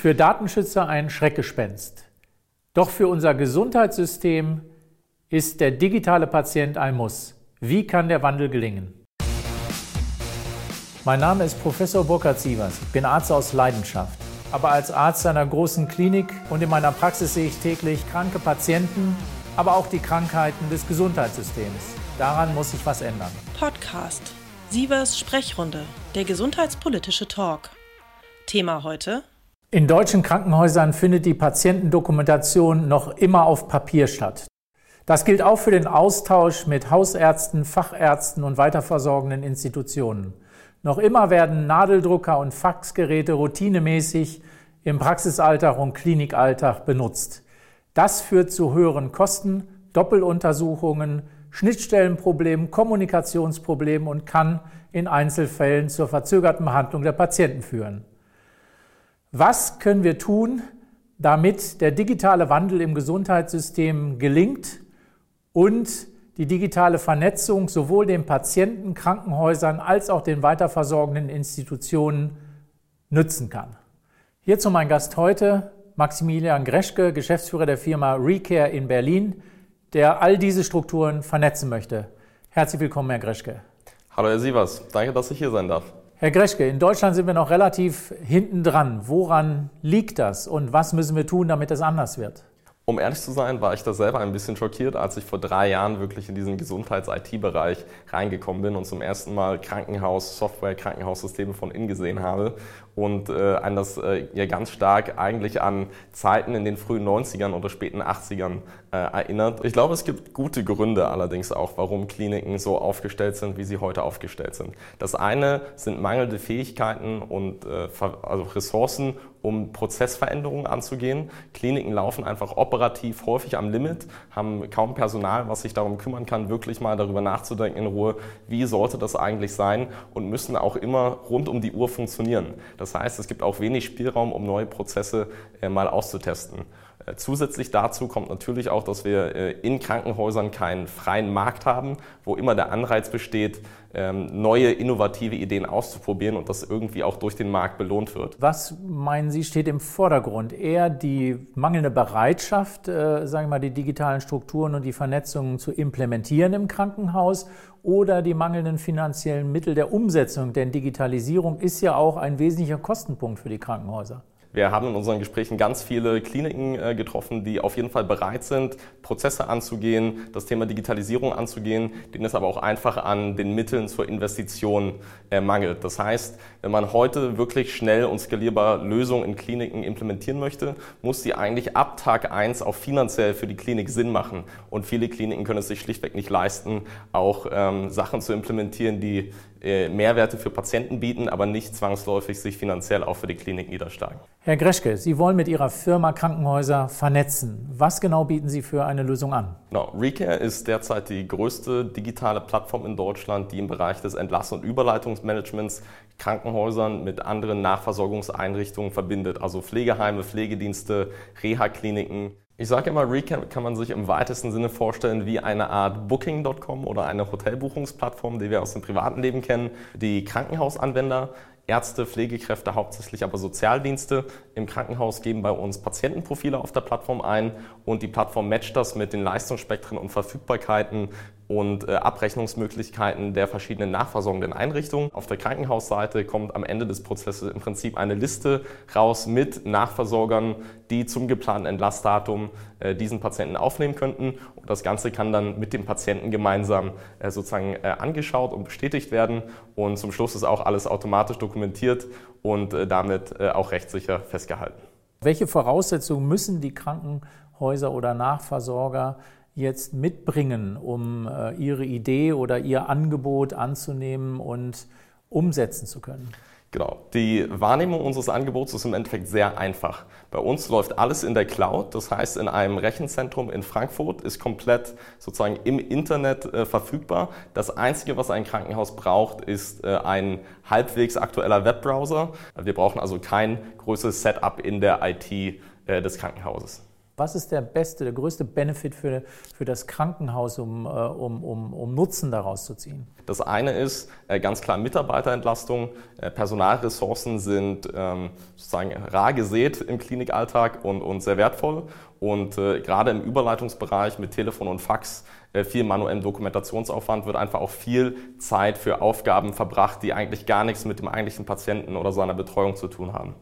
Für Datenschützer ein Schreckgespenst. Doch für unser Gesundheitssystem ist der digitale Patient ein Muss. Wie kann der Wandel gelingen? Mein Name ist Professor Burkhard Sievers. Ich bin Arzt aus Leidenschaft. Aber als Arzt einer großen Klinik und in meiner Praxis sehe ich täglich kranke Patienten, aber auch die Krankheiten des Gesundheitssystems. Daran muss sich was ändern. Podcast Sievers Sprechrunde, der gesundheitspolitische Talk. Thema heute in deutschen Krankenhäusern findet die Patientendokumentation noch immer auf Papier statt. Das gilt auch für den Austausch mit Hausärzten, Fachärzten und weiterversorgenden Institutionen. Noch immer werden Nadeldrucker und Faxgeräte routinemäßig im Praxisalltag und Klinikalltag benutzt. Das führt zu höheren Kosten, Doppeluntersuchungen, Schnittstellenproblemen, Kommunikationsproblemen und kann in Einzelfällen zur verzögerten Behandlung der Patienten führen. Was können wir tun, damit der digitale Wandel im Gesundheitssystem gelingt und die digitale Vernetzung sowohl den Patienten, Krankenhäusern als auch den weiterversorgenden Institutionen nützen kann? Hierzu mein Gast heute, Maximilian Greschke, Geschäftsführer der Firma Recare in Berlin, der all diese Strukturen vernetzen möchte. Herzlich willkommen, Herr Greschke. Hallo, Herr Sievers. Danke, dass ich hier sein darf. Herr Greschke, in Deutschland sind wir noch relativ hinten dran. Woran liegt das und was müssen wir tun, damit es anders wird? Um ehrlich zu sein, war ich da selber ein bisschen schockiert, als ich vor drei Jahren wirklich in diesen Gesundheits-IT-Bereich reingekommen bin und zum ersten Mal Krankenhaus-Software, Krankenhaussysteme von innen gesehen habe und äh, an das äh, ja ganz stark eigentlich an Zeiten in den frühen 90ern oder späten 80ern äh, erinnert. Ich glaube, es gibt gute Gründe allerdings auch, warum Kliniken so aufgestellt sind, wie sie heute aufgestellt sind. Das eine sind mangelnde Fähigkeiten und äh, also Ressourcen, um Prozessveränderungen anzugehen. Kliniken laufen einfach operativ häufig am Limit, haben kaum Personal, was sich darum kümmern kann, wirklich mal darüber nachzudenken in Ruhe, wie sollte das eigentlich sein und müssen auch immer rund um die Uhr funktionieren. Das heißt, es gibt auch wenig Spielraum, um neue Prozesse äh, mal auszutesten. Äh, zusätzlich dazu kommt natürlich auch, dass wir äh, in Krankenhäusern keinen freien Markt haben, wo immer der Anreiz besteht, ähm, neue innovative Ideen auszuprobieren und das irgendwie auch durch den Markt belohnt wird. Was meinen Sie steht im Vordergrund? Eher die mangelnde Bereitschaft, äh, sagen wir mal, die digitalen Strukturen und die Vernetzungen zu implementieren im Krankenhaus oder die mangelnden finanziellen Mittel der Umsetzung? Denn Digitalisierung ist ja auch ein wesentlicher Kostenpunkt für die Krankenhäuser. Wir haben in unseren Gesprächen ganz viele Kliniken äh, getroffen, die auf jeden Fall bereit sind, Prozesse anzugehen, das Thema Digitalisierung anzugehen, denen es aber auch einfach an den Mitteln zur Investition äh, mangelt. Das heißt, wenn man heute wirklich schnell und skalierbar Lösungen in Kliniken implementieren möchte, muss die eigentlich ab Tag eins auch finanziell für die Klinik Sinn machen. Und viele Kliniken können es sich schlichtweg nicht leisten, auch ähm, Sachen zu implementieren, die Mehrwerte für Patienten bieten, aber nicht zwangsläufig sich finanziell auch für die Klinik niederschlagen. Herr Greschke, Sie wollen mit Ihrer Firma Krankenhäuser vernetzen. Was genau bieten Sie für eine Lösung an? Genau. Recare ist derzeit die größte digitale Plattform in Deutschland, die im Bereich des Entlass- und Überleitungsmanagements Krankenhäusern mit anderen Nachversorgungseinrichtungen verbindet, also Pflegeheime, Pflegedienste, Reha-Kliniken. Ich sage immer, Recap kann man sich im weitesten Sinne vorstellen wie eine Art Booking.com oder eine Hotelbuchungsplattform, die wir aus dem privaten Leben kennen. Die Krankenhausanwender Ärzte, Pflegekräfte, hauptsächlich aber Sozialdienste im Krankenhaus geben bei uns Patientenprofile auf der Plattform ein und die Plattform matcht das mit den Leistungsspektren und Verfügbarkeiten und äh, Abrechnungsmöglichkeiten der verschiedenen nachversorgenden Einrichtungen. Auf der Krankenhausseite kommt am Ende des Prozesses im Prinzip eine Liste raus mit Nachversorgern, die zum geplanten Entlastdatum äh, diesen Patienten aufnehmen könnten. Und das Ganze kann dann mit dem Patienten gemeinsam äh, sozusagen äh, angeschaut und bestätigt werden. Und zum Schluss ist auch alles automatisch dokumentiert und äh, damit äh, auch rechtssicher festgehalten. Welche Voraussetzungen müssen die Krankenhäuser oder Nachversorger jetzt mitbringen, um äh, ihre Idee oder ihr Angebot anzunehmen und umsetzen zu können? Genau. Die Wahrnehmung unseres Angebots ist im Endeffekt sehr einfach. Bei uns läuft alles in der Cloud. Das heißt, in einem Rechenzentrum in Frankfurt ist komplett sozusagen im Internet äh, verfügbar. Das Einzige, was ein Krankenhaus braucht, ist äh, ein halbwegs aktueller Webbrowser. Wir brauchen also kein größeres Setup in der IT äh, des Krankenhauses. Was ist der beste, der größte Benefit für, für das Krankenhaus, um, äh, um, um, um Nutzen daraus zu ziehen? Das eine ist äh, ganz klar Mitarbeiterentlastung. Äh, Personalressourcen sind ähm, sozusagen rar gesät im Klinikalltag und, und sehr wertvoll. Und gerade im Überleitungsbereich mit Telefon und Fax, viel manuellem Dokumentationsaufwand, wird einfach auch viel Zeit für Aufgaben verbracht, die eigentlich gar nichts mit dem eigentlichen Patienten oder seiner Betreuung zu tun haben.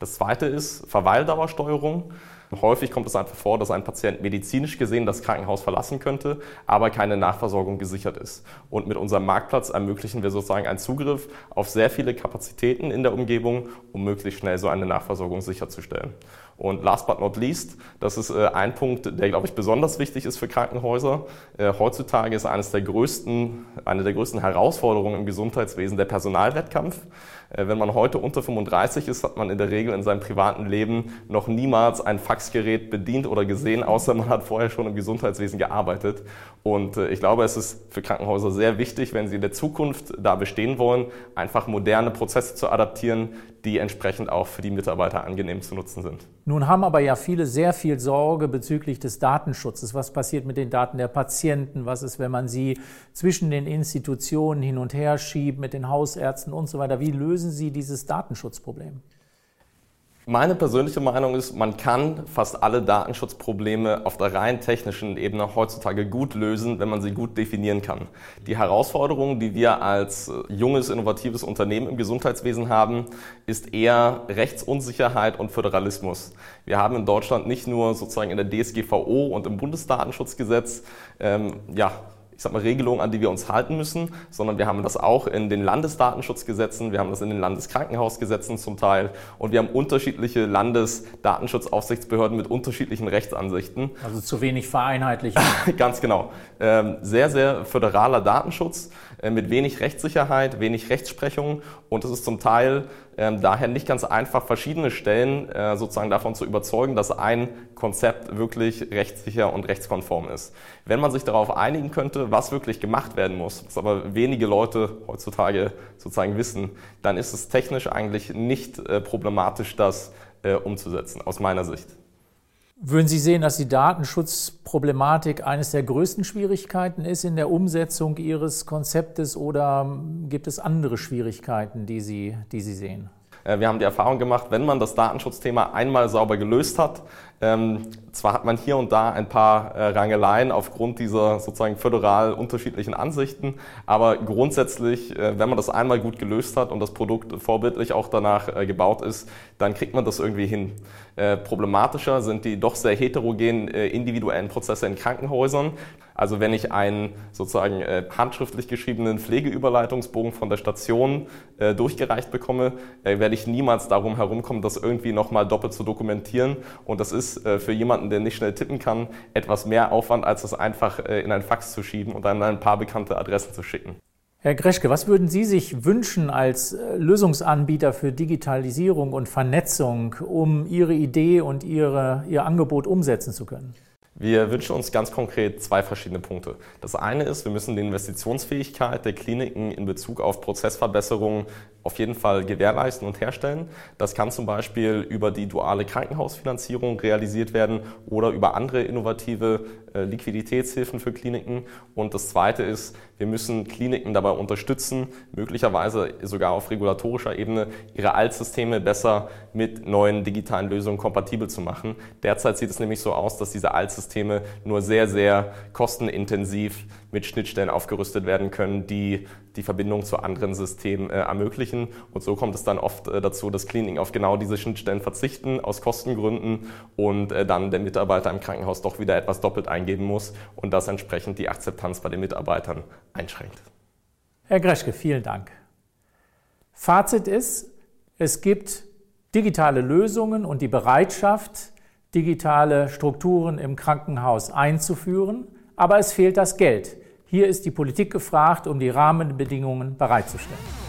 Das zweite ist Verweildauersteuerung. Häufig kommt es einfach vor, dass ein Patient medizinisch gesehen das Krankenhaus verlassen könnte, aber keine Nachversorgung gesichert ist. Und mit unserem Marktplatz ermöglichen wir sozusagen einen Zugriff auf sehr viele Kapazitäten in der Umgebung, um möglichst schnell so eine Nachversorgung sicherzustellen. Und last but not least, das ist äh, ein Punkt, der, glaube ich, besonders wichtig ist für Krankenhäuser. Äh, heutzutage ist eines der größten, eine der größten Herausforderungen im Gesundheitswesen der Personalwettkampf. Äh, wenn man heute unter 35 ist, hat man in der Regel in seinem privaten Leben noch niemals ein Faxgerät bedient oder gesehen, außer man hat vorher schon im Gesundheitswesen gearbeitet. Und ich glaube, es ist für Krankenhäuser sehr wichtig, wenn sie in der Zukunft da bestehen wollen, einfach moderne Prozesse zu adaptieren, die entsprechend auch für die Mitarbeiter angenehm zu nutzen sind. Nun haben aber ja viele sehr viel Sorge bezüglich des Datenschutzes. Was passiert mit den Daten der Patienten? Was ist, wenn man sie zwischen den Institutionen hin und her schiebt, mit den Hausärzten und so weiter? Wie lösen Sie dieses Datenschutzproblem? Meine persönliche Meinung ist, man kann fast alle Datenschutzprobleme auf der rein technischen Ebene heutzutage gut lösen, wenn man sie gut definieren kann. Die Herausforderung, die wir als äh, junges, innovatives Unternehmen im Gesundheitswesen haben, ist eher Rechtsunsicherheit und Föderalismus. Wir haben in Deutschland nicht nur sozusagen in der DSGVO und im Bundesdatenschutzgesetz ähm, ja, ich sag mal, Regelungen, an die wir uns halten müssen, sondern wir haben das auch in den Landesdatenschutzgesetzen, wir haben das in den Landeskrankenhausgesetzen zum Teil und wir haben unterschiedliche Landesdatenschutzaufsichtsbehörden mit unterschiedlichen Rechtsansichten. Also zu wenig vereinheitlicht. Ganz genau. Ähm, sehr, sehr föderaler Datenschutz äh, mit wenig Rechtssicherheit, wenig Rechtsprechung und es ist zum Teil ähm, daher nicht ganz einfach, verschiedene Stellen äh, sozusagen davon zu überzeugen, dass ein Konzept wirklich rechtssicher und rechtskonform ist. Wenn man sich darauf einigen könnte, was wirklich gemacht werden muss, was aber wenige Leute heutzutage sozusagen wissen, dann ist es technisch eigentlich nicht äh, problematisch, das äh, umzusetzen, aus meiner Sicht. Würden Sie sehen, dass die Datenschutzproblematik eines der größten Schwierigkeiten ist in der Umsetzung Ihres Konzeptes oder gibt es andere Schwierigkeiten, die Sie, die Sie sehen? Äh, wir haben die Erfahrung gemacht, wenn man das Datenschutzthema einmal sauber gelöst hat, ähm, zwar hat man hier und da ein paar äh, Rangeleien aufgrund dieser sozusagen föderal unterschiedlichen Ansichten, aber grundsätzlich, äh, wenn man das einmal gut gelöst hat und das Produkt vorbildlich auch danach gebaut ist, dann kriegt man das irgendwie hin. Problematischer sind die doch sehr heterogenen individuellen Prozesse in Krankenhäusern. Also wenn ich einen sozusagen äh, handschriftlich geschriebenen Pflegeüberleitungsbogen von der Station äh, durchgereicht bekomme, äh, werde ich niemals darum herumkommen, das irgendwie nochmal doppelt zu dokumentieren. Und das ist äh, für jemanden, der nicht schnell tippen kann, etwas mehr Aufwand, als das einfach äh, in ein Fax zu schieben und dann ein paar bekannte Adressen zu schicken. Herr Greschke, was würden Sie sich wünschen als äh, Lösungsanbieter für Digitalisierung und Vernetzung, um Ihre Idee und Ihre, Ihr Angebot umsetzen zu können? Wir wünschen uns ganz konkret zwei verschiedene Punkte. Das eine ist, wir müssen die Investitionsfähigkeit der Kliniken in Bezug auf Prozessverbesserungen auf jeden Fall gewährleisten und herstellen. Das kann zum Beispiel über die duale Krankenhausfinanzierung realisiert werden oder über andere innovative äh, Liquiditätshilfen für Kliniken. Und das Zweite ist, wir müssen Kliniken dabei unterstützen, möglicherweise sogar auf regulatorischer Ebene, ihre Altsysteme besser mit neuen digitalen Lösungen kompatibel zu machen. Derzeit sieht es nämlich so aus, dass diese Altsysteme nur sehr, sehr kostenintensiv mit Schnittstellen aufgerüstet werden können, die die Verbindung zu anderen Systemen äh, ermöglichen. Und so kommt es dann oft äh, dazu, dass Kliniken auf genau diese Schnittstellen verzichten aus Kostengründen und äh, dann der Mitarbeiter im Krankenhaus doch wieder etwas doppelt eingeben muss und das entsprechend die Akzeptanz bei den Mitarbeitern einschränkt. Herr Greschke, vielen Dank. Fazit ist, es gibt digitale Lösungen und die Bereitschaft, digitale Strukturen im Krankenhaus einzuführen, aber es fehlt das Geld. Hier ist die Politik gefragt, um die Rahmenbedingungen bereitzustellen.